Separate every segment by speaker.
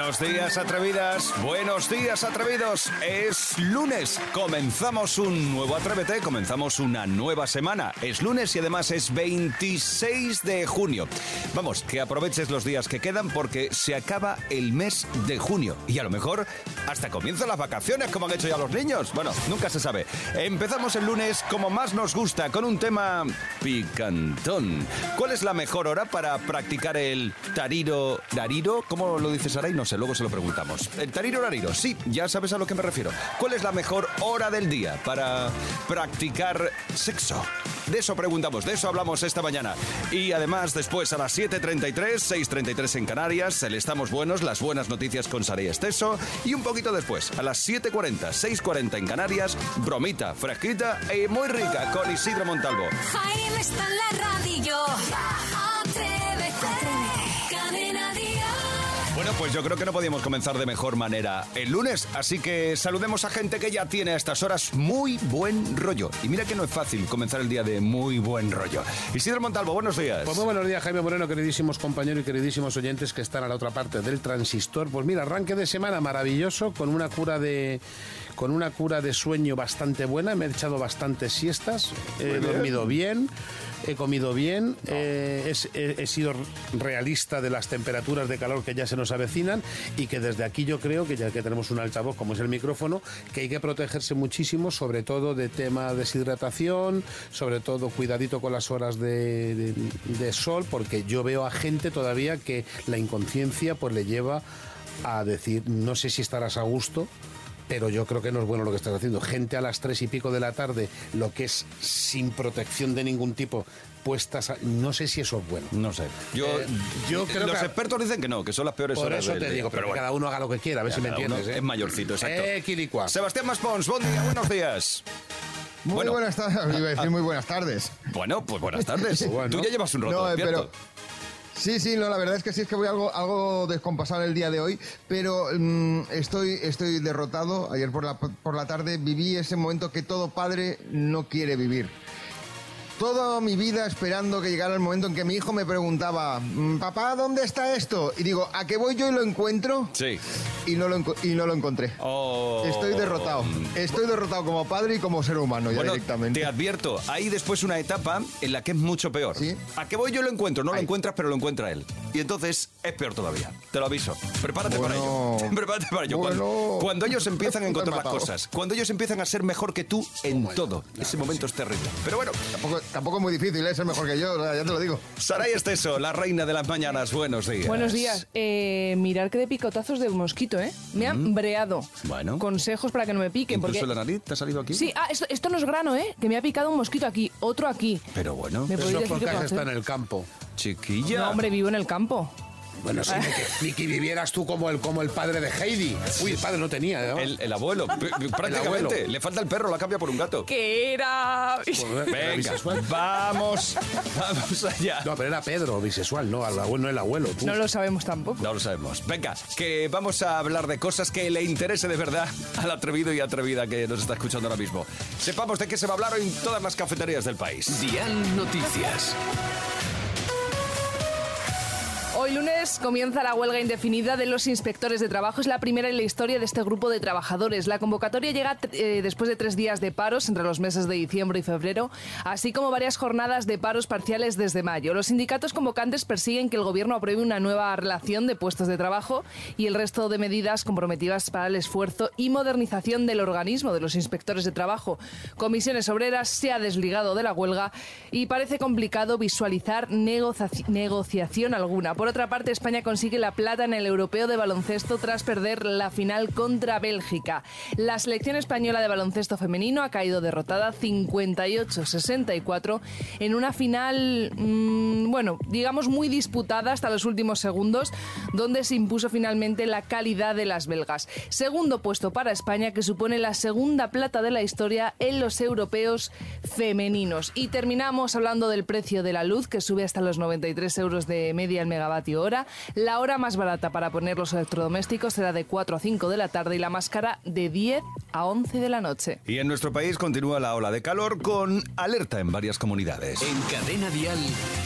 Speaker 1: Buenos días, atrevidas. Buenos días, atrevidos. Es lunes. Comenzamos un nuevo Atrévete. Comenzamos una nueva semana. Es lunes y además es 26 de junio. Vamos, que aproveches los días que quedan porque se acaba el mes de junio. Y a lo mejor hasta comienzan las vacaciones, como han hecho ya los niños. Bueno, nunca se sabe. Empezamos el lunes como más nos gusta, con un tema picantón. ¿Cuál es la mejor hora para practicar el tariro? ¿Dariro? ¿Cómo lo dices ahora? Y no luego se lo preguntamos. El tariro lariro, sí, ya sabes a lo que me refiero. ¿Cuál es la mejor hora del día para practicar sexo? De eso preguntamos, de eso hablamos esta mañana. Y además, después a las 7.33, 6.33 en Canarias, el Estamos Buenos, las buenas noticias con Sara y Esteso. Y un poquito después, a las 7.40, 6.40 en Canarias, bromita, fresquita y muy rica con Isidro Montalvo.
Speaker 2: Jaime está en la radio.
Speaker 1: Bueno, pues yo creo que no podíamos comenzar de mejor manera el lunes, así que saludemos a gente que ya tiene a estas horas muy buen rollo. Y mira que no es fácil comenzar el día de muy buen rollo. Isidro Montalvo, buenos días.
Speaker 3: Pues muy buenos días, Jaime Moreno, queridísimos compañeros y queridísimos oyentes que están a la otra parte del transistor. Pues mira, arranque de semana maravilloso con una cura de con una cura de sueño bastante buena. Me he echado bastantes siestas, he dormido bien, he comido bien, eh, he, sido realista de las temperaturas de calor que ya se nos avecinan y que desde aquí yo creo que ya que tenemos un altavoz como es el micrófono, que hay que protegerse muchísimo, sobre todo de tema deshidratación, sobre todo cuidadito con las horas de, de- de sol, porque yo veo a gente todavía que la inconsciencia pues le lleva a decir, no sé si estarás a gusto, pero yo creo que no es bueno lo que estás haciendo. Gente a las tres y pico de la tarde, lo que es sin protección de ningún tipo, puestas a- No sé si eso es bueno.
Speaker 1: No sé. Yo,
Speaker 3: Eh, yo creo
Speaker 1: los
Speaker 3: que-
Speaker 1: expertos dicen que no, que son las peores
Speaker 3: Por
Speaker 1: horas
Speaker 3: eso te
Speaker 1: día.
Speaker 3: digo, pero,
Speaker 1: bueno.
Speaker 3: cada uno haga lo que quiera, a ver si me entiendes. ¿eh?
Speaker 1: Es mayorcito, exacto.
Speaker 3: Eh, quilicua.
Speaker 1: Sebastián Maspons, buen día, buenos días.
Speaker 4: Muy
Speaker 1: Bueno.
Speaker 4: buenas tardes, iba a decir muy buenas tardes.
Speaker 1: Bueno, pues buenas tardes.
Speaker 3: Bueno.
Speaker 1: Tú ya llevas un rato
Speaker 4: No, eh,
Speaker 1: despierto.
Speaker 4: pero sí, sí, no, la verdad es que sí es que voy algo, algo descompasado el día de hoy, pero mm, estoy, estoy derrotado. Ayer por la, por la tarde viví ese momento que todo padre no quiere vivir. Toda mi vida esperando que llegara el momento en que mi hijo me preguntaba, "Mm, papá, ¿dónde está esto? Y digo, ¿a qué voy yo y lo encuentro?
Speaker 1: Sí.
Speaker 4: Y no lo, y no lo encontré.
Speaker 1: Oh.
Speaker 4: Estoy derrotado. Estoy derrotado como padre y como ser humano ya
Speaker 1: Bueno,
Speaker 4: directamente.
Speaker 1: te advierto, hay después una etapa en la que es mucho peor.
Speaker 4: Sí.
Speaker 1: ¿A qué voy yo lo encuentro? No lo encuentras, pero lo encuentra él. Y entonces es peor todavía. Te lo aviso. Prepárate para ello. Prepárate para ello. Cuando,
Speaker 4: Bueno.
Speaker 1: cuando ellos empiezan a encontrar las cosas, cuando ellos empiezan a ser mejor que tú en todo, ese momento es terrible. Pero bueno,
Speaker 4: Tampoco, tampoco es muy difícil, es ser mejor que yo, ya te lo digo.
Speaker 1: Saray Esteso, la reina de las mañanas, buenos días.
Speaker 5: Buenos días. Eh, mirar que de picotazos de mosquito, ¿eh? Me han breado.
Speaker 1: Bueno.
Speaker 5: Consejos para que no me piquen.
Speaker 1: ¿Incluso
Speaker 5: Porque...
Speaker 1: la nariz te ha salido aquí?
Speaker 5: Sí, ah, esto, esto no es grano, ¿eh? Que me ha picado un mosquito aquí, otro aquí.
Speaker 1: Pero bueno,
Speaker 5: ¿Me
Speaker 3: Eso porque
Speaker 5: puedo
Speaker 3: está en el campo.
Speaker 1: chiquilla.
Speaker 5: No, hombre, vivo en el campo.
Speaker 3: Bueno, sí, ni que, vivieras tú como el, como el padre de Heidi. Uy, el padre no tenía, ¿no?
Speaker 1: El, el abuelo, prácticamente.
Speaker 3: abuelo.
Speaker 1: Le falta el perro, la cambia por un gato.
Speaker 5: Que era...
Speaker 3: Pues,
Speaker 1: Venga,
Speaker 3: bisexual.
Speaker 1: vamos, vamos allá.
Speaker 3: No, pero era Pedro, bisexual, no, al abuelo, no el abuelo. Tú.
Speaker 5: No lo sabemos tampoco.
Speaker 1: No lo sabemos. Venga, que vamos a hablar de cosas que le interese de verdad al atrevido y atrevida que nos está escuchando ahora mismo. Sepamos de qué se va a hablar hoy en todas las cafeterías del país.
Speaker 6: Dial Noticias.
Speaker 5: Hoy lunes comienza la huelga indefinida de los inspectores de trabajo. Es la primera en la historia de este grupo de trabajadores. La convocatoria llega eh, después de tres días de paros entre los meses de diciembre y febrero, así como varias jornadas de paros parciales desde mayo. Los sindicatos convocantes persiguen que el gobierno apruebe una nueva relación de puestos de trabajo y el resto de medidas comprometidas para el esfuerzo y modernización del organismo de los inspectores de trabajo. Comisiones Obreras se ha desligado de la huelga y parece complicado visualizar negocia- negociación alguna. Por otra parte, España consigue la plata en el europeo de baloncesto tras perder la final contra Bélgica. La selección española de baloncesto femenino ha caído derrotada 58-64 en una final, mm, bueno, digamos muy disputada hasta los últimos segundos, donde se impuso finalmente la calidad de las belgas. Segundo puesto para España, que supone la segunda plata de la historia en los europeos femeninos. Y terminamos hablando del precio de la luz, que sube hasta los 93 euros de media el megavatio megavatio hora. La hora más barata para poner los electrodomésticos será de 4 a 5 de la tarde y la más cara de 10 a 11 de la noche.
Speaker 1: Y en nuestro país continúa la ola de calor con alerta en varias comunidades.
Speaker 6: En Cadena Dial,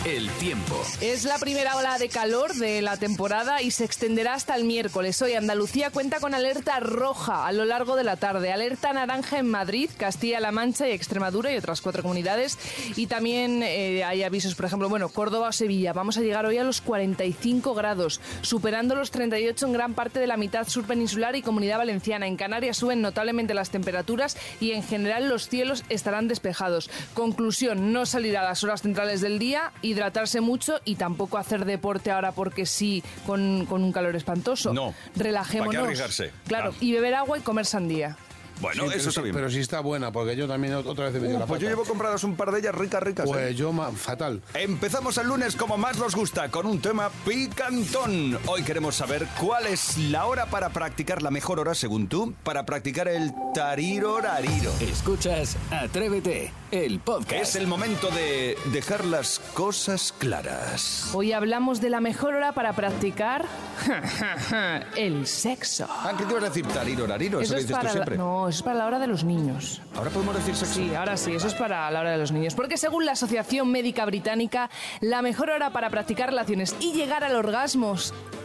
Speaker 6: el tiempo.
Speaker 5: Es la primera ola de calor de la temporada y se extenderá hasta el miércoles. Hoy Andalucía cuenta con alerta roja a lo largo de la tarde, alerta naranja en Madrid, Castilla-La Mancha y Extremadura y otras cuatro comunidades. Y también eh, hay avisos, por ejemplo, bueno, Córdoba o Sevilla. Vamos a llegar hoy a los 45 grados, superando los 38 en gran parte de la mitad sur peninsular y comunidad valenciana. En Canarias suben notablemente las temperaturas y en general los cielos estarán despejados. Conclusión, no salir a las horas centrales del día, hidratarse mucho y tampoco hacer deporte ahora porque sí, con, con un calor espantoso.
Speaker 1: No.
Speaker 5: Relajémonos.
Speaker 1: ¿Para qué arriesgarse?
Speaker 5: Claro,
Speaker 1: Ah.
Speaker 5: y beber agua y comer sandía.
Speaker 1: Bueno,
Speaker 3: Sí,
Speaker 1: eso está
Speaker 3: sí-
Speaker 1: bien.
Speaker 3: Pero sí está buena, porque yo también otra vez he metido
Speaker 1: Uh,
Speaker 3: la
Speaker 1: pues yo llevo compradas un par de ellas ricas, ricas. ¿eh?
Speaker 3: Pues yo, ma- fatal.
Speaker 1: Empezamos el lunes como más nos gusta, con un tema picantón. Hoy queremos saber cuál es la hora para practicar la mejor hora, según tú, para practicar el tarirorariro.
Speaker 6: Escuchas Atrévete, el podcast.
Speaker 1: Es el momento de dejar las cosas claras.
Speaker 5: Hoy hablamos de la mejor hora para practicar el sexo.
Speaker 1: Ah, ¿qué te ibas a decir? Tarirorariro, eso,
Speaker 5: Eso
Speaker 1: que
Speaker 5: es
Speaker 1: dices
Speaker 5: para
Speaker 1: tú
Speaker 5: la,
Speaker 1: siempre.
Speaker 5: no, eso es para la hora de los niños.
Speaker 1: Ahora podemos decir sexo.
Speaker 5: Sí, ahora sí, eso es para la hora de los niños. Porque según la Asociación Médica Británica, la mejor hora para practicar relaciones y llegar al orgasmo...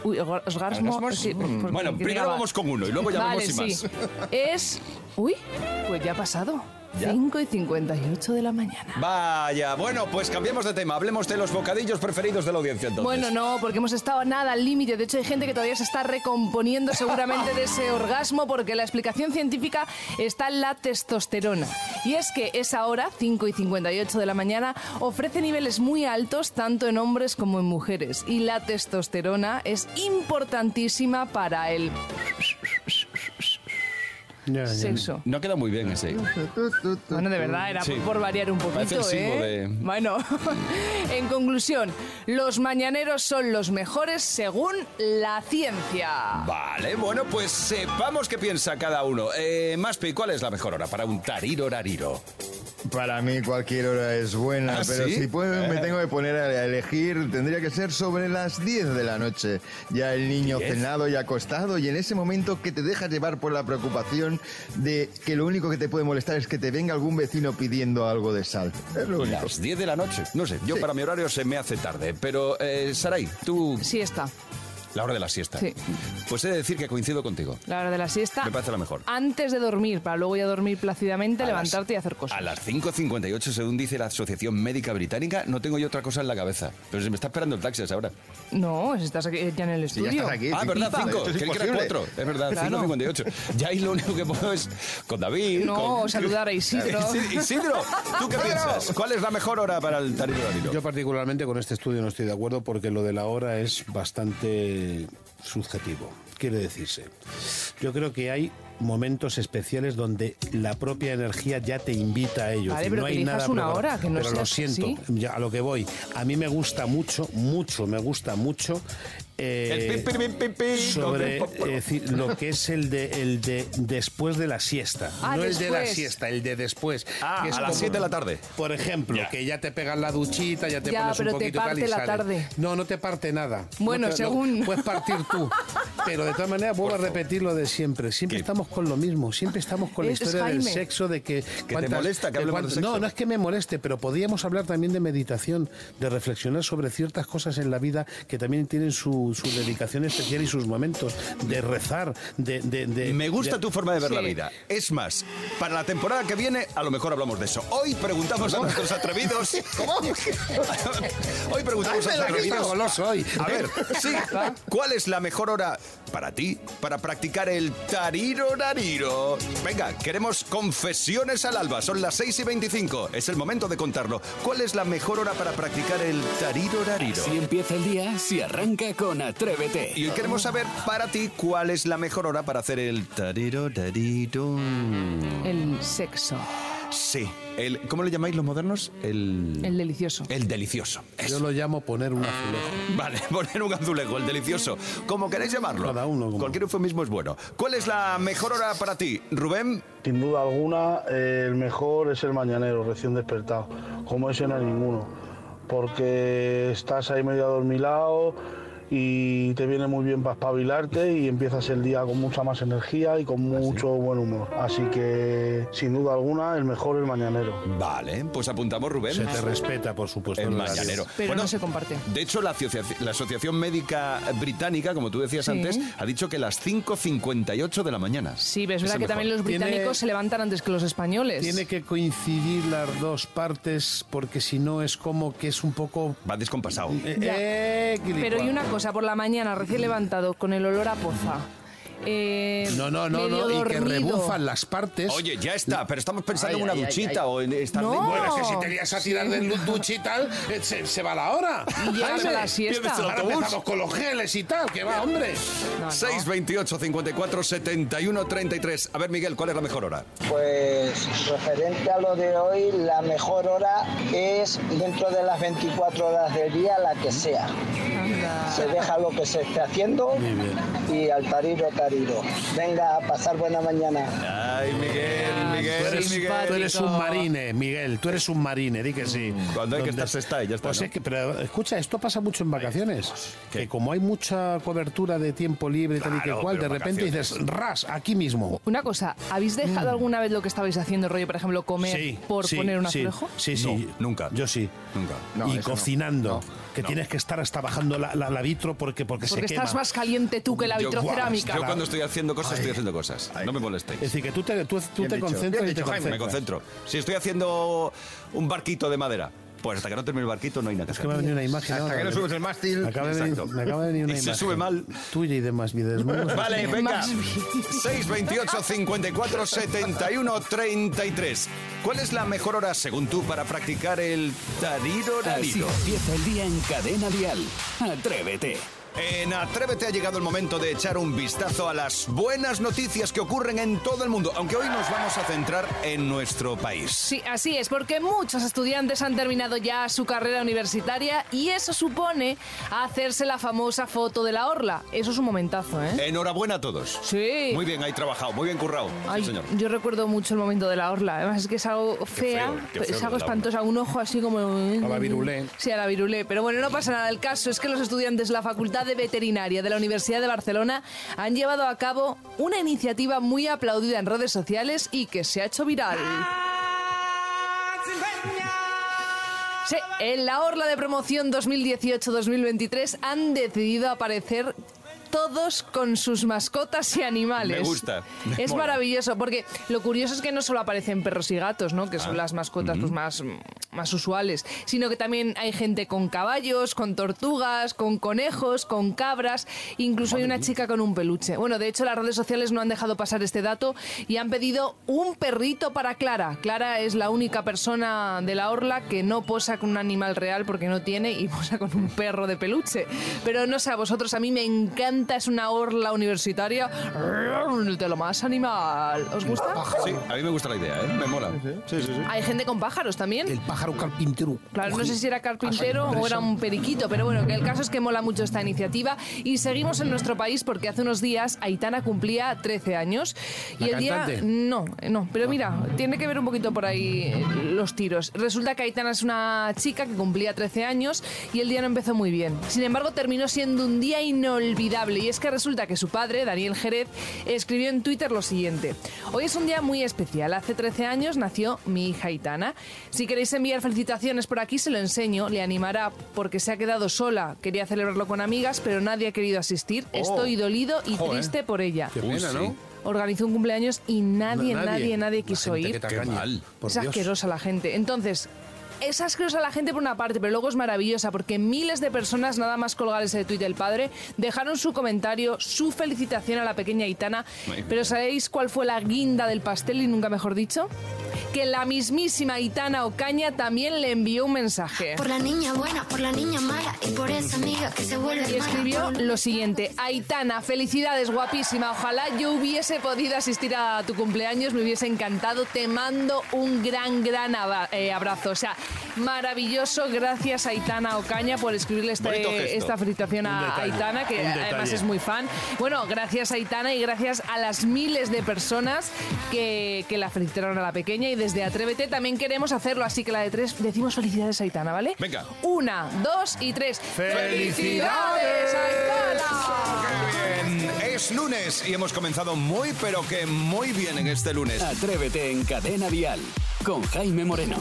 Speaker 5: Uy, orga- orgasmo...
Speaker 1: ¿Orgasmos?
Speaker 5: sí,
Speaker 1: Mm. Bueno, primero vamos con uno y luego ya
Speaker 5: vale,
Speaker 1: vemos si
Speaker 5: sí. Es... Uy, pues ya ha pasado. 5 y 58 de la mañana.
Speaker 1: Vaya, bueno, pues cambiemos de tema. Hablemos de los bocadillos preferidos de la audiencia entonces.
Speaker 5: Bueno, no, porque hemos estado nada al límite. De hecho, hay gente que todavía se está recomponiendo seguramente de ese orgasmo porque la explicación científica está en la testosterona. Y es que esa hora, 5 y 58 de la mañana, ofrece niveles muy altos tanto en hombres como en mujeres. Y la testosterona es importantísima para el
Speaker 3: Ya, ya.
Speaker 5: sexo.
Speaker 1: No queda muy bien ese.
Speaker 5: Bueno, de verdad, era
Speaker 1: Sí.
Speaker 5: por variar un
Speaker 1: Parece
Speaker 5: poquito,
Speaker 1: el símbolo
Speaker 5: ¿eh?
Speaker 1: de-
Speaker 5: Bueno, en conclusión, los mañaneros son los mejores según la ciencia.
Speaker 1: Vale, bueno, pues sepamos qué piensa cada uno. Eh, Maspi, ¿cuál es la mejor hora para un tarirorariro?
Speaker 4: Para mí cualquier hora es buena,
Speaker 1: ¿Ah,
Speaker 4: pero
Speaker 1: sí?
Speaker 4: si puedo, me
Speaker 1: Eh.
Speaker 4: tengo que poner a elegir, tendría que ser sobre las 10 de la noche. Ya el niño cenado y acostado y en ese momento que te dejas llevar por la preocupación de que lo único que te puede molestar es que te venga algún vecino pidiendo algo de sal. Es lo único.
Speaker 1: Las 10 de la noche. No sé, yo
Speaker 4: Sí.
Speaker 1: para mi horario se me hace tarde. Pero, eh, Saray, tú...
Speaker 5: Sí está,
Speaker 1: La hora de la siesta.
Speaker 5: Sí.
Speaker 1: Pues he de decir que coincido contigo.
Speaker 5: la hora de la siesta.
Speaker 1: Me parece la mejor.
Speaker 5: Antes de dormir, para luego ya dormir plácidamente,
Speaker 1: A las-
Speaker 5: levantarte y hacer cosas.
Speaker 1: A las 5.58, según dice la Asociación Médica Británica, no tengo yo otra cosa en la cabeza. Pero se me está esperando el taxi a esa hora.
Speaker 5: No, si estás aquí- ya en el
Speaker 4: Si
Speaker 5: estudio.
Speaker 4: ya estás aquí.
Speaker 1: Ah, verdad,
Speaker 4: Pipa,
Speaker 1: 5.
Speaker 4: esto es
Speaker 1: Creí que era
Speaker 4: imposible.
Speaker 1: 4. Es verdad,
Speaker 5: Claro.
Speaker 1: 5.58. Ya ahí lo único que puedo es con David.
Speaker 5: No,
Speaker 1: con-
Speaker 5: saludar a Isidro.
Speaker 1: Isid- Isidro, ¿tú qué piensas? ¿Cuál es la mejor hora para el tarirorariro?
Speaker 3: Yo particularmente con este estudio no estoy de acuerdo porque lo de la hora es bastante subjetivo. Quiere decirse, yo creo que hay momentos especiales donde la propia energía ya te invita a ello.
Speaker 5: Vale, pero
Speaker 3: no
Speaker 5: que
Speaker 3: hay nada
Speaker 5: una
Speaker 3: programado.
Speaker 5: hora, que no
Speaker 3: pero lo siento, ya a lo que voy. A mí me gusta mucho, mucho, me gusta mucho. Eh, sobre eh, decir, lo que es el de el de después de la siesta
Speaker 5: Ah,
Speaker 3: no el de la
Speaker 5: después.
Speaker 3: siesta el de después
Speaker 1: Ah,
Speaker 3: que es
Speaker 1: a las
Speaker 3: como-
Speaker 1: 7 de la tarde.
Speaker 3: por ejemplo
Speaker 1: Ya.
Speaker 3: que ya te pegas la duchita ya te
Speaker 5: Ya,
Speaker 3: pones
Speaker 5: pero
Speaker 3: un
Speaker 5: te
Speaker 3: poquito tal
Speaker 5: parte
Speaker 3: y
Speaker 5: la tarde.
Speaker 3: no no te parte nada
Speaker 5: Bueno,
Speaker 3: No te- no-
Speaker 5: según-
Speaker 3: puedes partir tú pero de todas maneras vuelvo a repetir lo de siempre siempre
Speaker 1: ¿Qué?
Speaker 3: estamos con lo mismo siempre estamos con la
Speaker 5: Es
Speaker 3: historia del sexo de que
Speaker 1: te
Speaker 3: cuántas-
Speaker 1: molesta que
Speaker 3: de
Speaker 1: hablemos
Speaker 3: cuántas-
Speaker 1: de sexo?
Speaker 3: no no es que me moleste pero podríamos hablar también de meditación de reflexionar sobre ciertas cosas en la vida que también tienen su, su dedicación especial y sus momentos de rezar de, de- de-
Speaker 1: Me gusta
Speaker 3: de-
Speaker 1: tu forma de ver la vida. Es más, para la temporada que viene, a lo mejor hablamos de eso. Hoy preguntamos a nuestros atrevidos. Hoy preguntamos a
Speaker 3: Ay, está
Speaker 1: atrevidos.
Speaker 3: goloso hoy.
Speaker 1: A ver, sí. ¿Cuál es la mejor hora para ti para practicar el tarirorariro? Venga, queremos confesiones al alba. Son las 6 y 25. Es el momento de contarlo. ¿Cuál es la mejor hora para practicar el tarirorariro?
Speaker 6: Si empieza el día, si arranca con Atrévete.
Speaker 1: Y hoy queremos saber para ti cuál es la mejor hora para hacer el tarirorariro.
Speaker 5: El sexo.
Speaker 1: Sí. El, ¿Cómo le llamáis los modernos? El...
Speaker 5: El delicioso.
Speaker 1: El delicioso.
Speaker 3: yo lo llamo poner un azulejo
Speaker 1: Vale, poner un azulejo, el delicioso. Como queréis llamarlo.
Speaker 3: Cada uno como-
Speaker 1: Cualquier eufemismo es bueno. ¿Cuál es la mejor hora para ti, Rubén?
Speaker 7: Sin duda alguna, eh, el mejor es el mañanero, recién despertado. Como ese no hay ninguno. Porque estás ahí medio adormilado y te viene muy bien para espabilarte y empiezas el día con mucha más energía y con mucho buen humor. Así que, sin duda alguna, el mejor el mañanero.
Speaker 1: Vale, pues apuntamos, Rubén.
Speaker 3: Se te respeta, por supuesto.
Speaker 1: El mañanero.
Speaker 5: Pero no se comparte.
Speaker 1: De hecho, la asociación, la asociación Médica Británica, como tú decías
Speaker 5: Sí.
Speaker 1: antes, ha dicho que las 5.58 de la mañana.
Speaker 5: Sí, ves,
Speaker 1: es
Speaker 5: verdad que también
Speaker 1: mejor.
Speaker 5: los
Speaker 3: Tiene-
Speaker 5: británicos se levantan antes que los españoles.
Speaker 3: Tiene que coincidir las dos partes porque si no es como que es un poco...
Speaker 1: Va descompasado.
Speaker 3: eh, eh,
Speaker 5: Pero y
Speaker 3: guilipua.
Speaker 5: una cosa, por la mañana, recién levantado, con el olor a poza. eh,
Speaker 3: No, no, no, no, y que rebufan las partes.
Speaker 1: Oye, ya está, pero estamos pensando
Speaker 3: Ay,
Speaker 1: en una
Speaker 3: ay,
Speaker 1: duchita
Speaker 3: ay.
Speaker 1: o en estar
Speaker 5: No.
Speaker 1: bien.
Speaker 3: Bueno, es que si te lías a tirar del duche y tal, eh, se, se va la hora.
Speaker 5: Y llegas a la siesta.
Speaker 3: Ahora empezamos con los geles y tal, que va, hombre.
Speaker 5: No, no.
Speaker 1: 628 54 71 33. A ver, Miguel, ¿cuál es la mejor hora?
Speaker 8: Pues referente a lo de hoy, la mejor hora es dentro de las 24 horas del día, la que sea. Se deja lo que se esté haciendo y al tariro, tariro. Venga, a pasar buena mañana.
Speaker 1: Ay, Miguel,
Speaker 5: Ah,
Speaker 1: Miguel,
Speaker 3: Tú eres,
Speaker 5: simpático.
Speaker 3: tú eres un marine, Miguel, tú eres un marine, di que sí.
Speaker 1: Cuando hay que estar, se está y ya está,
Speaker 3: Pues
Speaker 1: ¿no?
Speaker 3: es que, pero escucha, esto pasa mucho en vacaciones.
Speaker 1: ¿Qué?
Speaker 3: Que como hay mucha cobertura de tiempo libre y tal y que cual, de repente
Speaker 1: vacaciones.
Speaker 3: dices, ras, aquí mismo.
Speaker 5: Una cosa, ¿habéis dejado alguna vez lo que estabais haciendo, rollo, por ejemplo, comer
Speaker 3: Sí,
Speaker 5: por
Speaker 3: sí,
Speaker 5: poner un
Speaker 3: sí,
Speaker 5: azulejo?
Speaker 3: Sí, sí.
Speaker 1: No, nunca.
Speaker 3: Yo sí.
Speaker 1: Nunca.
Speaker 3: y cocinando. Que
Speaker 1: No.
Speaker 3: tienes que estar hasta bajando la, la, la vitro porque, porque,
Speaker 5: Porque
Speaker 3: se
Speaker 5: estás más caliente tú que la
Speaker 1: Yo-
Speaker 5: vitrocerámica.
Speaker 1: Yo cuando estoy haciendo cosas, estoy haciendo cosas. No me molestéis.
Speaker 3: Es decir, que tú te, tú, te
Speaker 4: dicho,
Speaker 3: concentras y te
Speaker 4: dicho, Jaime.
Speaker 1: Me
Speaker 3: concentras.
Speaker 1: concentro. Si estoy haciendo un barquito de madera, pues hasta que no termine el barquito no hay nada que
Speaker 3: Es que me ha
Speaker 1: hacer.
Speaker 3: venido una imagen.
Speaker 4: Hasta
Speaker 3: ahora.
Speaker 4: que no subes el mástil.
Speaker 3: Me acaba, de venir, me acaba de venir una
Speaker 1: Y se
Speaker 3: imagen.
Speaker 1: sube mal.
Speaker 3: Tuya y demás desnudo.
Speaker 1: Vale, venga.
Speaker 5: Más bien.
Speaker 1: 628 54 71 33. ¿Cuál es la mejor hora, según tú, para practicar el tariro
Speaker 6: Así
Speaker 1: rarito?
Speaker 6: empieza el día en Cadena Dial. Atrévete.
Speaker 1: En Atrévete ha llegado el momento de echar un vistazo a las buenas noticias que ocurren en todo el mundo, aunque hoy nos vamos a centrar en nuestro país.
Speaker 5: Sí, así es, porque muchos estudiantes han terminado ya su carrera universitaria y eso supone hacerse la famosa foto de la orla. Eso es un momentazo, ¿eh?
Speaker 1: Enhorabuena a todos.
Speaker 5: Sí.
Speaker 1: Muy bien, ahí trabajado, muy bien currado. Sí, señor.
Speaker 5: yo recuerdo mucho el momento de la orla. Además es que es algo fea,
Speaker 1: feo, qué feo
Speaker 5: es algo espantoso, un ojo así como...
Speaker 3: A la virulé.
Speaker 5: Sí, a la virulé. Pero bueno, no pasa nada. El caso es que los estudiantes de la Facultad de Veterinaria de la Universidad de Barcelona han llevado a cabo una iniciativa muy aplaudida en redes sociales y que se ha hecho viral. Sí, en la Orla de Promoción 2018-2023 han decidido aparecer todos con sus mascotas y animales.
Speaker 1: Me gusta, me
Speaker 5: Es
Speaker 1: mola.
Speaker 5: maravilloso, porque lo curioso es que no solo aparecen perros y gatos, ¿no? Que
Speaker 1: Ah,
Speaker 5: son las mascotas pues, más, más usuales, sino que también hay gente con caballos, con tortugas, con conejos, con cabras, incluso hay una chica con un peluche. Bueno, de hecho las redes sociales no han dejado pasar este dato y han pedido un perrito para Clara. Clara es la única persona de la orla que no posa con un animal real porque no tiene y posa con un perro de peluche. Pero no sé a vosotros, a mí me encanta, es una orla universitaria de lo más animal. ¿Os gusta?
Speaker 1: Sí, a mí me gusta la idea, ¿eh? Me mola. Sí, sí, sí.
Speaker 5: Hay gente con pájaros también.
Speaker 3: El pájaro carpintero.
Speaker 5: Claro, no sé si era carpintero o era un periquito, pero bueno, que el caso es que mola mucho esta iniciativa y seguimos en nuestro país porque hace unos días Aitana cumplía 13 años y
Speaker 3: ¿La
Speaker 5: el día
Speaker 3: cantante?
Speaker 5: no, no, pero mira, tiene que ver un poquito por ahí los tiros. Resulta que Aitana es una chica que cumplía 13 años y el día no empezó muy bien. Sin embargo, terminó siendo un día inolvidable y es que resulta que su padre, Daniel Jerez, escribió en Twitter lo siguiente: Hoy es un día muy especial. Hace 13 años nació mi hija Aitana. Si queréis enviar felicitaciones por aquí, se lo enseño. Le animará porque se ha quedado sola. Quería celebrarlo con amigas, pero nadie ha querido asistir. Estoy dolido y
Speaker 3: Joder.
Speaker 5: triste por ella.
Speaker 3: Qué pena. ¿no?
Speaker 5: Organizó un cumpleaños y nadie,
Speaker 3: Na-
Speaker 5: nadie, nadie, quiso ir.
Speaker 1: Qué mal.
Speaker 3: Por
Speaker 5: es
Speaker 3: Dios.
Speaker 5: asquerosa la gente. Entonces, es asquerosa la gente por una parte, pero luego es maravillosa porque miles de personas, nada más colgar ese tuit del padre, dejaron su comentario, su felicitación a la pequeña
Speaker 1: bien.
Speaker 5: Pero ¿sabéis cuál fue la guinda del pastel y nunca mejor dicho? Que la mismísima Aitana Ocaña también le envió un mensaje.
Speaker 9: Por la niña buena, por la niña mala y por esa amiga que se vuelve
Speaker 5: Y
Speaker 9: mala.
Speaker 5: escribió lo siguiente, Aitana, felicidades, guapísima, ojalá yo hubiese podido asistir a tu cumpleaños, me hubiese encantado, te mando un gran, gran eh, abrazo. O sea, maravilloso. Gracias a Aitana Ocaña por escribirle este- esta felicitación a
Speaker 3: detalle,
Speaker 5: Aitana, que además es muy fan. Bueno, gracias a Aitana y gracias a las miles de personas que, que la felicitaron a la pequeña. Y desde Atrévete también queremos hacerlo. Así que la de tres decimos felicidades a Aitana, ¿vale?
Speaker 1: Venga.
Speaker 5: Una, dos y tres.
Speaker 3: ¡Felicidades!
Speaker 5: Aitana!
Speaker 1: Bien, es lunes y hemos comenzado muy, pero que muy bien en este lunes.
Speaker 6: Atrévete en Cadena Dial con Jaime Moreno.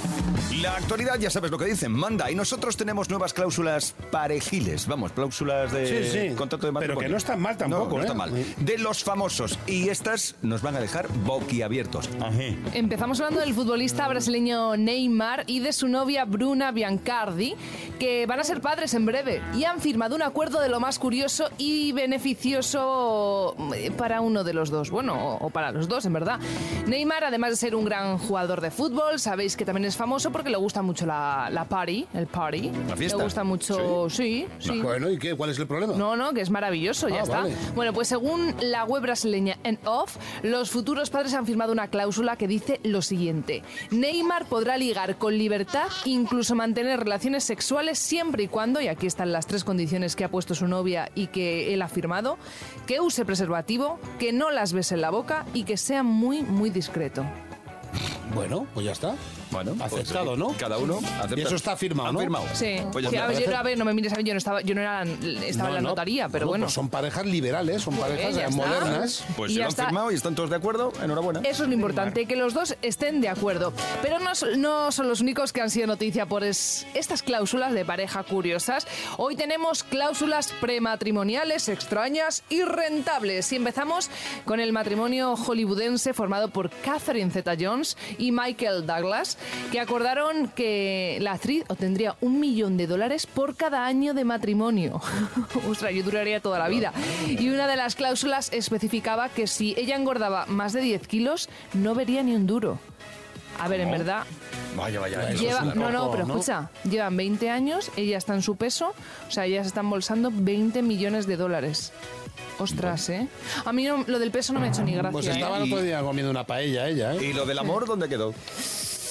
Speaker 1: La actualidad ya sabes lo que dicen, manda. Y nosotros tenemos nuevas cláusulas parejiles. Vamos, cláusulas de
Speaker 3: Sí, sí.
Speaker 1: contrato de
Speaker 3: Pero
Speaker 1: matrimonio.
Speaker 3: que no están mal tampoco,
Speaker 1: No, no
Speaker 3: ¿eh?
Speaker 1: están mal. De los famosos. Y estas nos van a dejar boquiabiertos. Ajá.
Speaker 5: Empezamos hablando del futbolista brasileño Neymar y de su novia Bruna Biancardi, que van a ser padres en breve y han firmado un acuerdo de lo más curioso y beneficioso eh, para uno de los dos, bueno, o o para los dos, en verdad. Neymar, además de ser un gran jugador de fútbol, sabéis que también es famoso porque le gusta mucho la, la party, el party.
Speaker 1: ¿La fiesta?
Speaker 5: Le gusta mucho, sí, sí.
Speaker 3: Bueno, ¿y qué? ¿Cuál es el problema?
Speaker 5: No, no, que es maravilloso, ya
Speaker 3: Ah,
Speaker 5: está. Bueno, pues según la web brasileña En Off, los futuros padres han firmado una cláusula que dice lo siguiente: Neymar podrá ligar con libertad, incluso mantener relaciones sexuales siempre y cuando, y aquí están las tres condiciones que ha puesto su novia y que él ha firmado, que use preservativo, que no las bese en la boca y que sea muy, muy discreto.
Speaker 3: Bueno, pues ya está.
Speaker 1: Bueno, pues,
Speaker 3: Aceptado, ¿no?
Speaker 1: Cada uno acepta.
Speaker 3: Y eso está firmado, ¿no?
Speaker 1: firmado.
Speaker 5: Sí.
Speaker 1: Pues ya
Speaker 5: Sí, a, ver, yo- a ver, no me mires a mí, yo no estaba, yo no era, estaba en la
Speaker 3: No, no.
Speaker 5: notaría, pero bueno.
Speaker 3: pues son parejas liberales, son
Speaker 5: Muy
Speaker 3: parejas
Speaker 5: está.
Speaker 3: modernas.
Speaker 1: Pues
Speaker 5: Y
Speaker 1: si
Speaker 5: ya
Speaker 1: lo han
Speaker 5: está.
Speaker 1: firmado y están todos de acuerdo, enhorabuena.
Speaker 5: Eso es lo importante, que los dos estén de acuerdo. Pero no, son- no son los únicos que han sido noticia por es- estas cláusulas de pareja curiosas. Hoy tenemos cláusulas prematrimoniales extrañas y rentables. Y empezamos con el matrimonio hollywoodense formado por Catherine Zeta-Jones y Michael Douglas, que acordaron que la actriz obtendría un millón de dólares por cada año de matrimonio. Ostras, yo duraría toda la vida. Y una de las cláusulas especificaba que si ella engordaba más de 10 kilos, no vería ni un duro. A ver, en verdad,
Speaker 1: Vaya, vaya. eso
Speaker 5: lleva, no, no, pero
Speaker 3: ¿no?
Speaker 5: escucha, llevan 20 años, ella está en su peso, o sea, ella se está embolsando 20 millones de dólares. Ostras, ¿eh? A mí no- lo del peso no me ha hecho ni gracia.
Speaker 3: Pues
Speaker 5: ¿eh?
Speaker 3: estaba el otro día comiendo una paella ella, ¿eh?
Speaker 1: ¿Y lo del amor dónde quedó?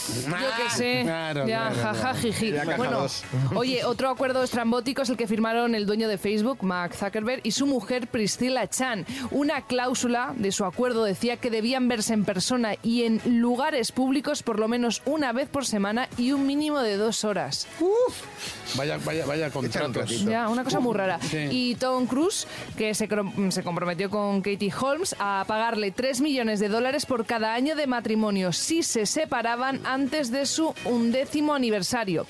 Speaker 5: Yo qué sé.
Speaker 3: Claro,
Speaker 5: ya,
Speaker 3: claro,
Speaker 5: jaja, jiji.
Speaker 4: La caja
Speaker 5: Bueno,
Speaker 4: dos.
Speaker 5: oye, otro acuerdo estrambótico es el que firmaron el dueño de Facebook, Mark Zuckerberg, y su mujer Priscilla Chan. Una cláusula de su acuerdo decía que debían verse en persona y en lugares públicos por lo menos una vez por semana y un mínimo de dos horas.
Speaker 3: Vaya, vaya, vaya contratos.
Speaker 5: Ya, una cosa muy rara.
Speaker 3: Sí.
Speaker 5: Y Tom Cruise, que se, se comprometió con Katie Holmes a pagarle 3 millones de dólares por cada año de matrimonio si se separaban antes de su undécimo aniversario.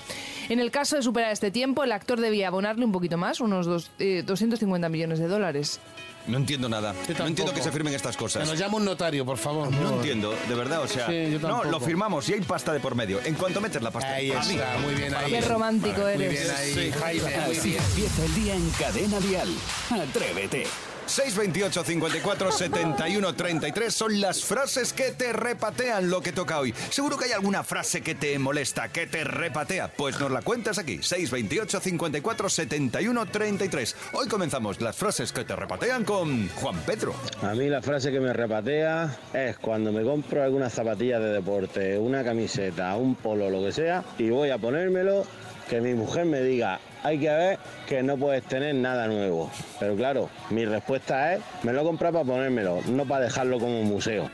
Speaker 5: En el caso de superar este tiempo, el actor debía abonarle un poquito más, unos dos- eh, 250 millones de dólares.
Speaker 1: No entiendo nada. No entiendo que se firmen estas
Speaker 3: Que
Speaker 1: cosas.
Speaker 3: nos llama un notario, por favor.
Speaker 1: No entiendo, de verdad, o sea,
Speaker 3: Sí, yo
Speaker 1: no, lo firmamos y hay pasta de por medio. En cuanto metes la pasta,
Speaker 3: Ahí está, muy bien ahí.
Speaker 5: Qué romántico
Speaker 3: Muy
Speaker 5: eres.
Speaker 3: bien ahí,
Speaker 1: Sí.
Speaker 3: Jaime. Muy
Speaker 6: Así empieza el día en Cadena Dial. Atrévete.
Speaker 1: 628 54 71 33 son las frases que te repatean lo que toca hoy. Seguro que hay alguna frase que te molesta, que te repatea. Pues nos la cuentas aquí. 628 54 71 33. Hoy comenzamos las frases que te repatean con Juan Pedro.
Speaker 10: A mí la frase que me repatea es cuando me compro alguna zapatilla de deporte, una camiseta, un polo, lo que sea, y voy a ponérmelo, que mi mujer me diga, hay que ver que no puedes tener nada nuevo. Pero claro, mi respuesta es, me lo he comprado para ponérmelo, no para dejarlo como museo.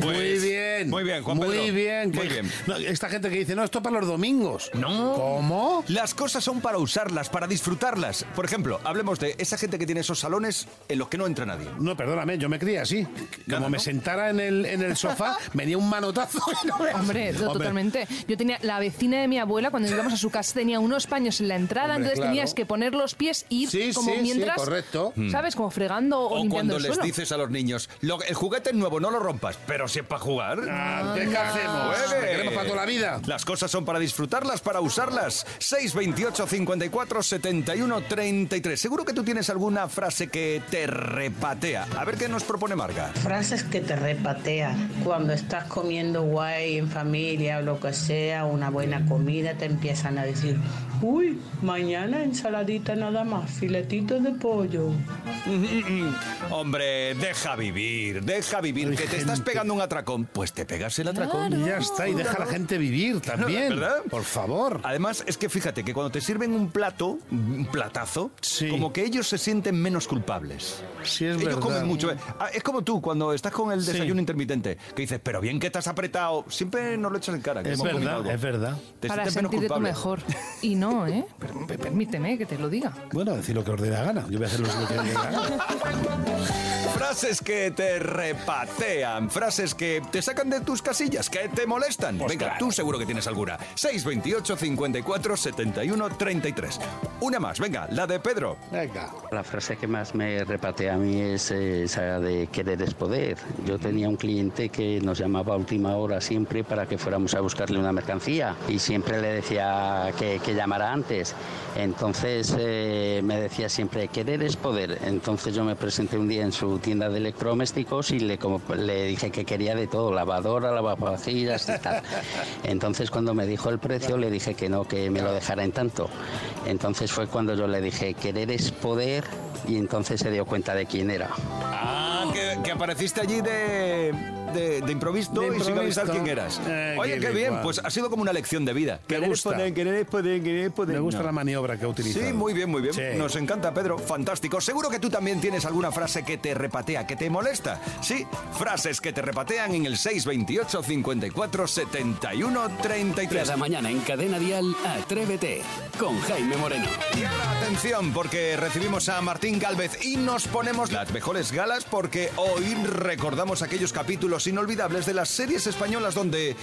Speaker 3: Muy bien.
Speaker 1: Muy bien, Juan
Speaker 3: Muy bien.
Speaker 1: Muy bien.
Speaker 3: no, esta gente que dice, no, esto para los domingos.
Speaker 1: No.
Speaker 3: ¿Cómo?
Speaker 1: Las cosas son para usarlas, para disfrutarlas. Por ejemplo, hablemos de esa gente que tiene esos salones en los que no entra nadie.
Speaker 3: No, perdóname, yo me crié así. Como me sentara en el, en el sofá, venía un manotazo. no.
Speaker 5: Hombre, no,
Speaker 3: Hombre,
Speaker 5: totalmente. Yo tenía la vecina de mi abuela cuando íbamos a su casa tenía unos paños en la entrada,
Speaker 3: Hombre,
Speaker 5: entonces
Speaker 3: claro.
Speaker 5: tenías que poner los pies y ir
Speaker 3: Sí,
Speaker 5: como
Speaker 3: sí, sí,
Speaker 5: mientras,
Speaker 3: correcto.
Speaker 5: ¿sabes? Como fregando o,
Speaker 1: O
Speaker 5: limpiando
Speaker 1: cuando
Speaker 5: el
Speaker 1: les
Speaker 5: suelo.
Speaker 1: dices a los niños, "Lo- el juguete es nuevo, no lo rompas, pero si es para jugar.
Speaker 3: Ah, ¿Qué hacemos?
Speaker 1: Juegue.
Speaker 3: ¿Qué queremos para toda la vida?
Speaker 1: Las cosas son para disfrutarlas, para usarlas. 628 54 71 33. Seguro que tú tienes alguna frase que te repatea. A ver qué nos propone Marga.
Speaker 11: Frases que te repatean. Cuando estás comiendo guay en familia o lo que sea, una buena comida, te empiezan a decir, Uy, mañana ensaladita nada más, filetito de pollo.
Speaker 1: Hombre, deja vivir, deja vivir. que te estás pegando un atracón, pues te pegas el atracón.
Speaker 3: Y ya está, y deja a la gente vivir también.
Speaker 1: ¿Verdad?
Speaker 3: Por favor.
Speaker 1: Además, es que fíjate que cuando te sirven un plato, un platazo, como que ellos se sienten menos culpables.
Speaker 3: Sí, es
Speaker 1: ellos
Speaker 3: verdad.
Speaker 1: comen mucho. Ah, Es como tú, cuando estás con el
Speaker 3: Sí.
Speaker 1: desayuno intermitente, que dices, pero bien que te has apretado, siempre nos lo echas en cara. que
Speaker 3: Es
Speaker 1: hemos comido
Speaker 3: verdad,
Speaker 1: algo.
Speaker 3: es verdad.
Speaker 5: Para
Speaker 1: menos
Speaker 5: sentirte tú mejor. Y no, ¿eh? Permíteme que te lo diga.
Speaker 3: Bueno, decir lo que os dé la gana. Yo voy a hacer lo que me dé la gana.
Speaker 1: Frases que te repatean, frases que te sacan de tus casillas, que te molestan.
Speaker 3: Pues
Speaker 1: Venga, tú seguro que tienes alguna. 628 54 71 33. Una más, venga, la de Pedro.
Speaker 3: Venga.
Speaker 12: La frase que más me repatea a mí es eh, esa de querer es poder. Yo tenía un cliente que nos llamaba a última hora siempre para que fuéramos a buscarle una mercancía y siempre le decía que, que llamara antes. Entonces eh, me decía siempre querer es poder. Entonces yo me presenté un día en su tienda de electrodomésticos y le, como, le dije que quería de todo, lavadora, lavavajillas y tal. Entonces cuando me dijo el precio le dije que no, que me lo dejara en tanto. Entonces fue cuando yo le dije querer es poder y entonces se dio cuenta de quién era.
Speaker 1: Ah, que, que apareciste allí de, de, de improviso y sin avisar quién eras.
Speaker 3: Eh,
Speaker 1: Oye,
Speaker 3: qué
Speaker 1: qué bien,
Speaker 3: igual.
Speaker 1: pues ha sido como una lección de vida.
Speaker 3: Me gusta.
Speaker 1: poder, querer es poder, querer es poder.
Speaker 3: Me gusta
Speaker 1: No.
Speaker 3: la maniobra que ha utilizado.
Speaker 1: Sí, muy bien, muy bien.
Speaker 3: Sí.
Speaker 1: Nos encanta, Pedro. Fantástico. Seguro que tú también tienes alguna frase que te repatea, que te molesta. Sí, frases que te repatean en el 628 54 71 33.
Speaker 6: Cada mañana en Cadena Dial, Atrévete con Jaime Moreno.
Speaker 1: Y ahora atención, porque recibimos a Martín Galvez y nos ponemos las mejores galas porque hoy recordamos aquellos capítulos inolvidables de las series españolas donde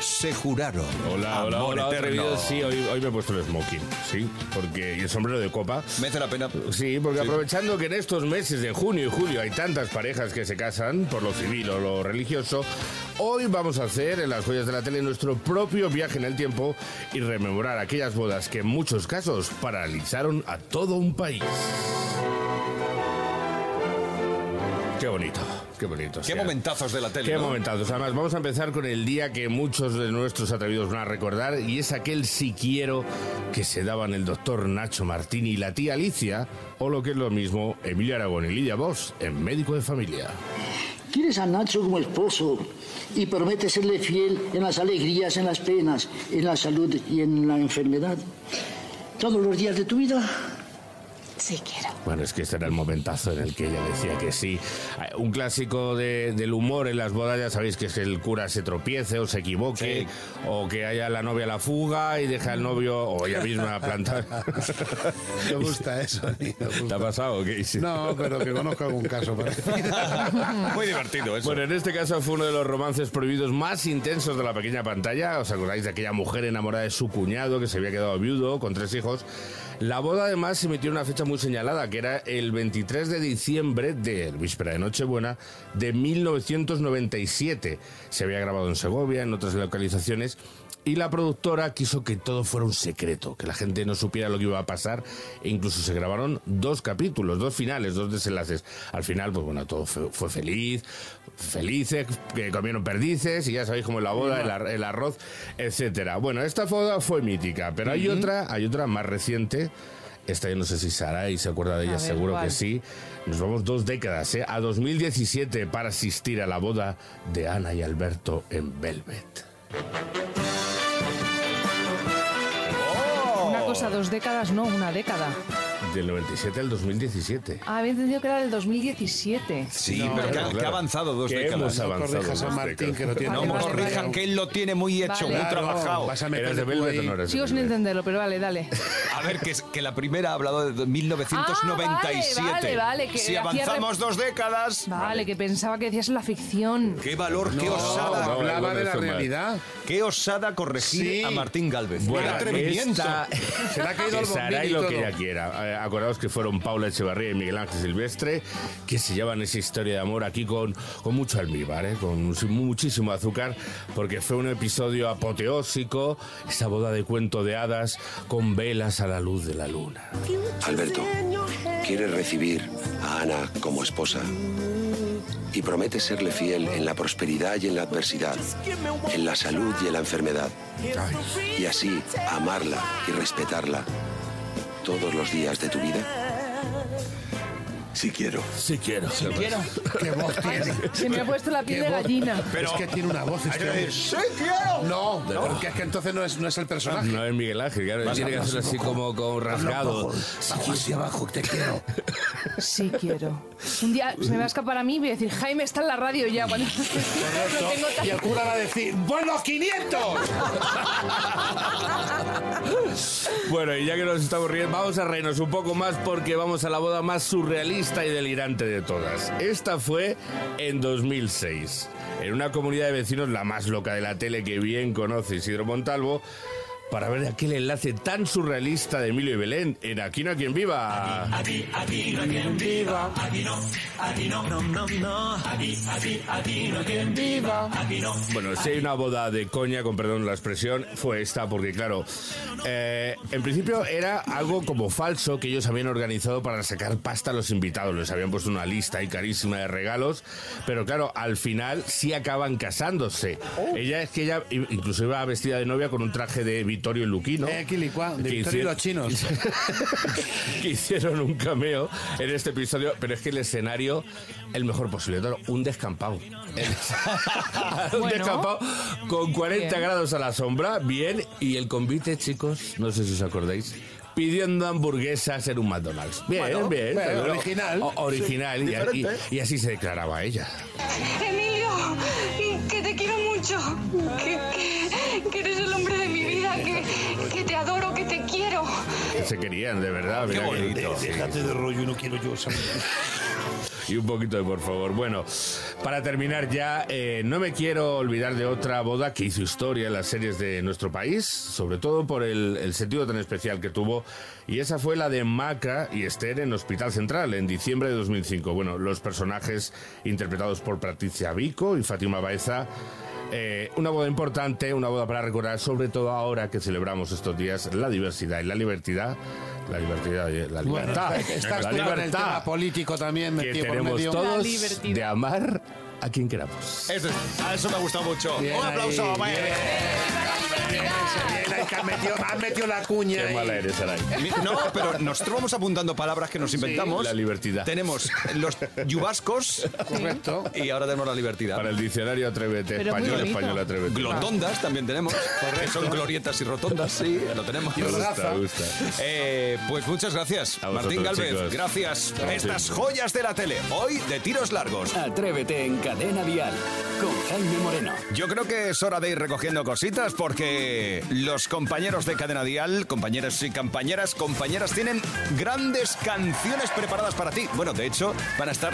Speaker 1: se juraron.
Speaker 13: Hola, hola,
Speaker 1: amor
Speaker 13: hola,
Speaker 1: eterno.
Speaker 13: Sí, hoy, hoy me he puesto el smoking, sí, porque y el sombrero de copa.
Speaker 1: Merece la pena.
Speaker 13: Sí, porque
Speaker 1: Sí.
Speaker 13: aprovechando que en estos meses de junio y julio hay tantas parejas que se casan por lo civil o lo religioso, hoy vamos a hacer en las joyas de la tele nuestro propio viaje en el tiempo y rememorar aquellas bodas que en muchos casos paralizaron a todo un país. Qué bonito, qué bonito.
Speaker 1: Qué momentazos de la tele.
Speaker 13: Qué
Speaker 1: ¿no?
Speaker 13: momentazos. Además, vamos a empezar con el día que muchos de nuestros atrevidos van a recordar y es aquel si quiero que se daban el doctor Nacho Martín y la tía Alicia, o lo que es lo mismo, Emilio Aragón y Lidia Vos en Médico de Familia.
Speaker 14: Quieres a Nacho como esposo y prometes serle fiel en las alegrías, en las penas, en la salud y en la enfermedad. Todos los días de tu vida. Sí quiero.
Speaker 13: Bueno, es que este era el momentazo en el que ella decía que sí. Eh, Un clásico de- del humor en las bodas, ya sabéis que es que el cura se tropiece o se equivoque, o que haya la novia a la fuga y deja al novio o ella misma plantar.
Speaker 3: Me gusta eso. me gusta.
Speaker 13: ¿Te ha pasado?
Speaker 3: No, pero que conozco algún caso parecido.
Speaker 1: Muy divertido eso.
Speaker 13: Bueno, en este caso fue uno de los romances prohibidos más intensos de la pequeña pantalla. ¿Os acordáis de aquella mujer enamorada de su cuñado que se había quedado viudo con tres hijos? La boda además se metió en una fecha muy señalada, que era el 23 de diciembre de víspera de Nochebuena de 1997. Se había grabado en Segovia, en otras localizaciones. Y la productora quiso que todo fuera un secreto, que la gente no supiera lo que iba a pasar. E incluso se grabaron dos capítulos, dos finales, dos desenlaces. Al final, pues bueno, todo fue, fue feliz, felices, que comieron perdices y ya sabéis cómo es la boda, el, ar- el arroz, etcétera. Bueno, esta boda fue mítica, pero hay otra, hay otra más reciente. Esta yo no sé si Sara y se acuerda de ella,
Speaker 5: ver,
Speaker 13: seguro
Speaker 5: ¿cuál?
Speaker 13: que sí. Nos vamos dos décadas, ¿eh? a 2017 para asistir a la boda de Ana y Alberto en Velvet.
Speaker 5: Cosa, dos décadas, no, una década.
Speaker 13: Del 97 al 2017.
Speaker 5: Ah, había entendido que era del 2017.
Speaker 1: Sí,
Speaker 13: No,
Speaker 1: pero que,
Speaker 13: claro,
Speaker 1: que ha avanzado dos
Speaker 13: Que
Speaker 1: décadas. No corrijas a Martín, que lo tiene. No
Speaker 5: vale,
Speaker 1: corrijan,
Speaker 5: vale.
Speaker 1: que él lo tiene muy hecho,
Speaker 5: Vale.
Speaker 1: muy trabajado.
Speaker 3: vas a
Speaker 13: ¿Eras
Speaker 3: meter
Speaker 13: de Velvet no
Speaker 5: Sigo sin entenderlo, pero vale, dale.
Speaker 1: A ver, que, la primera ha hablado de 1997.
Speaker 5: Ah, vale, vale, que
Speaker 1: si avanzamos dos décadas.
Speaker 5: Vale, que pensaba que decías la ficción.
Speaker 1: Qué valor, qué osada.
Speaker 13: no,
Speaker 3: hablaba de la realidad.
Speaker 1: Qué osada corregir
Speaker 3: Sí.
Speaker 1: a Martín Galvez.
Speaker 13: Bueno,
Speaker 1: atrevimiento.
Speaker 13: esta-
Speaker 3: Se le ha caído
Speaker 13: que
Speaker 3: el bombín
Speaker 13: y lo que ella quiera. Acordaos que fueron Paula Echevarría y Miguel Ángel Silvestre, que se llevan esa historia de amor aquí con, con mucho almíbar, ¿eh? con muchísimo azúcar, porque fue un episodio apoteósico, esa boda de cuento de hadas con velas a la luz de la luna.
Speaker 15: Alberto, ¿quieres recibir a Ana como esposa? y promete serle fiel en la prosperidad y en la adversidad, en la salud y en la enfermedad. Y así amarla y respetarla todos los días de tu vida.
Speaker 16: Sí quiero.
Speaker 13: Sí quiero.
Speaker 16: Sí quiero.
Speaker 3: ¿Qué voz tiene?
Speaker 5: Se me ha puesto la piel de gallina.
Speaker 3: Pero es que tiene una voz. este hombre.
Speaker 4: ¡Sí quiero!
Speaker 3: No, porque es que entonces no es, no es el personaje.
Speaker 13: No es Miguel Ángel, claro.
Speaker 3: Vas
Speaker 13: tiene que hacerlo así como, como rasgado.
Speaker 3: Abajo hacia abajo, te quiero.
Speaker 5: Sí quiero. Un día se me va a escapar a mí y voy a decir, Jaime está en la radio ya. Cuando lo tengo tan-
Speaker 3: Y el cura va a decir, ¡buenos 500!
Speaker 13: Bueno, y ya que nos estamos riendo, vamos a reírnos un poco más porque vamos a la boda más surrealista y delirante de todas. Esta fue en 2006. En una comunidad de vecinos, la más loca de la tele que bien conoce Isidro Montalvo, para ver aquel enlace tan surrealista de Emilio y Belén en Aquí no hay quien viva.
Speaker 16: Aquí, aquí no hay quien viva. Aquí no, aquí no, no, no, no. Aquí, aquí, aquí no hay quien viva. Aquí no.
Speaker 13: Bueno, si hay una boda de coña, con perdón la expresión, fue esta, porque claro, eh, en principio era algo como falso que ellos habían organizado para sacar pasta a los invitados. Les habían puesto una lista ahí carísima de regalos, pero claro, al final sí acaban casándose. Ella es que ella incluso iba vestida de novia con un traje de Vittorio Luquino.
Speaker 3: Eh, Quilicua, de y los chinos.
Speaker 13: que hicieron un cameo en este episodio, pero es que el escenario, el mejor posible, un descampado. un
Speaker 5: Bueno.
Speaker 13: descampado con 40
Speaker 5: Bien.
Speaker 13: grados a la sombra, bien, y el convite, chicos, no sé si os acordáis. Pidiendo hamburguesas en un McDonald's. Bien,
Speaker 3: Bueno,
Speaker 13: bien. pero-
Speaker 3: original.
Speaker 13: o- original.
Speaker 3: Sí,
Speaker 13: y- y, así se declaraba ella.
Speaker 17: Emilio, quiero mucho, que, que- que eres el hombre de mi vida, que, que te adoro, que te quiero.
Speaker 13: Que se querían, de verdad.
Speaker 16: Qué bonito. Déjate de rollo, no quiero yo saber.
Speaker 13: Y un poquito de por favor. Bueno, para terminar ya, eh, no me quiero olvidar de otra boda que hizo historia en las series de nuestro país, sobre todo por el, el sentido tan especial que tuvo, y esa fue la de Maca y Esther en Hospital Central en diciembre de 2005. Bueno, los personajes interpretados por Patricia Vico y Fátima Baeza. Eh, una boda importante, una boda para recordar, sobre todo ahora que celebramos estos días la diversidad y la libertad. La libertad la
Speaker 3: Bueno,
Speaker 13: libertad.
Speaker 3: estás
Speaker 13: la
Speaker 3: con el
Speaker 13: libertad
Speaker 3: tema político también
Speaker 13: que
Speaker 3: metido por
Speaker 13: tenemos
Speaker 3: medio.
Speaker 13: todos de amar a quien queramos.
Speaker 1: Eso, a eso me ha gustado mucho.
Speaker 3: Bien
Speaker 1: Un aplauso.
Speaker 3: ahí, bien. Has metido, has metido la cuña.
Speaker 13: Qué mala eres, Aray.
Speaker 1: No, pero nosotros vamos apuntando palabras que nos inventamos.
Speaker 13: La libertad.
Speaker 1: Tenemos los yubascos.
Speaker 3: Correcto.
Speaker 1: Y ahora tenemos la libertad.
Speaker 13: Para el diccionario Atrévete,
Speaker 5: Pero
Speaker 13: español, español, Atrévete.
Speaker 1: Glotondas también tenemos. Que son glorietas y rotondas, sí, lo tenemos.
Speaker 13: Me gusta, me gusta.
Speaker 1: Eh, pues muchas gracias,
Speaker 13: A
Speaker 1: Martín Galvez.
Speaker 13: chicos.
Speaker 1: Gracias. Estas joyas de la tele. Hoy de tiros largos.
Speaker 6: Atrévete en Cadena Dial con Jaime Moreno.
Speaker 1: Yo creo que es hora de ir recogiendo cositas porque los compañeros de Cadena Dial, compañeros y compañeras, compañeras, tienen grandes canciones preparadas para ti. Bueno, de hecho, van a estar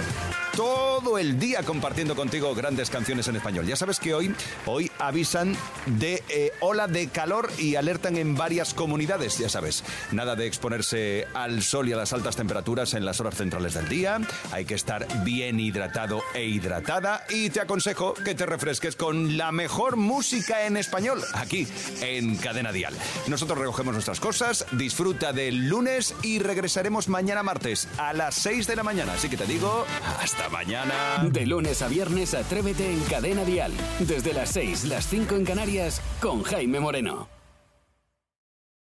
Speaker 1: todo el día compartiendo contigo grandes canciones en español. Ya sabes que hoy, hoy avisan de eh, ola de calor y alertan en varias comunidades, ya sabes. Nada de exponerse al sol y a las altas temperaturas en las horas centrales del día. Hay que estar bien hidratado e hidratada y te aconsejo que te refresques con la mejor música en español en Cadena Dial. Nosotros recogemos nuestras cosas, disfruta del lunes y regresaremos mañana martes a las 6 de la mañana. Así que te digo, hasta mañana.
Speaker 6: De lunes a viernes, Atrévete en Cadena Dial. Desde las 6, las 5 en Canarias, con Jaime Moreno.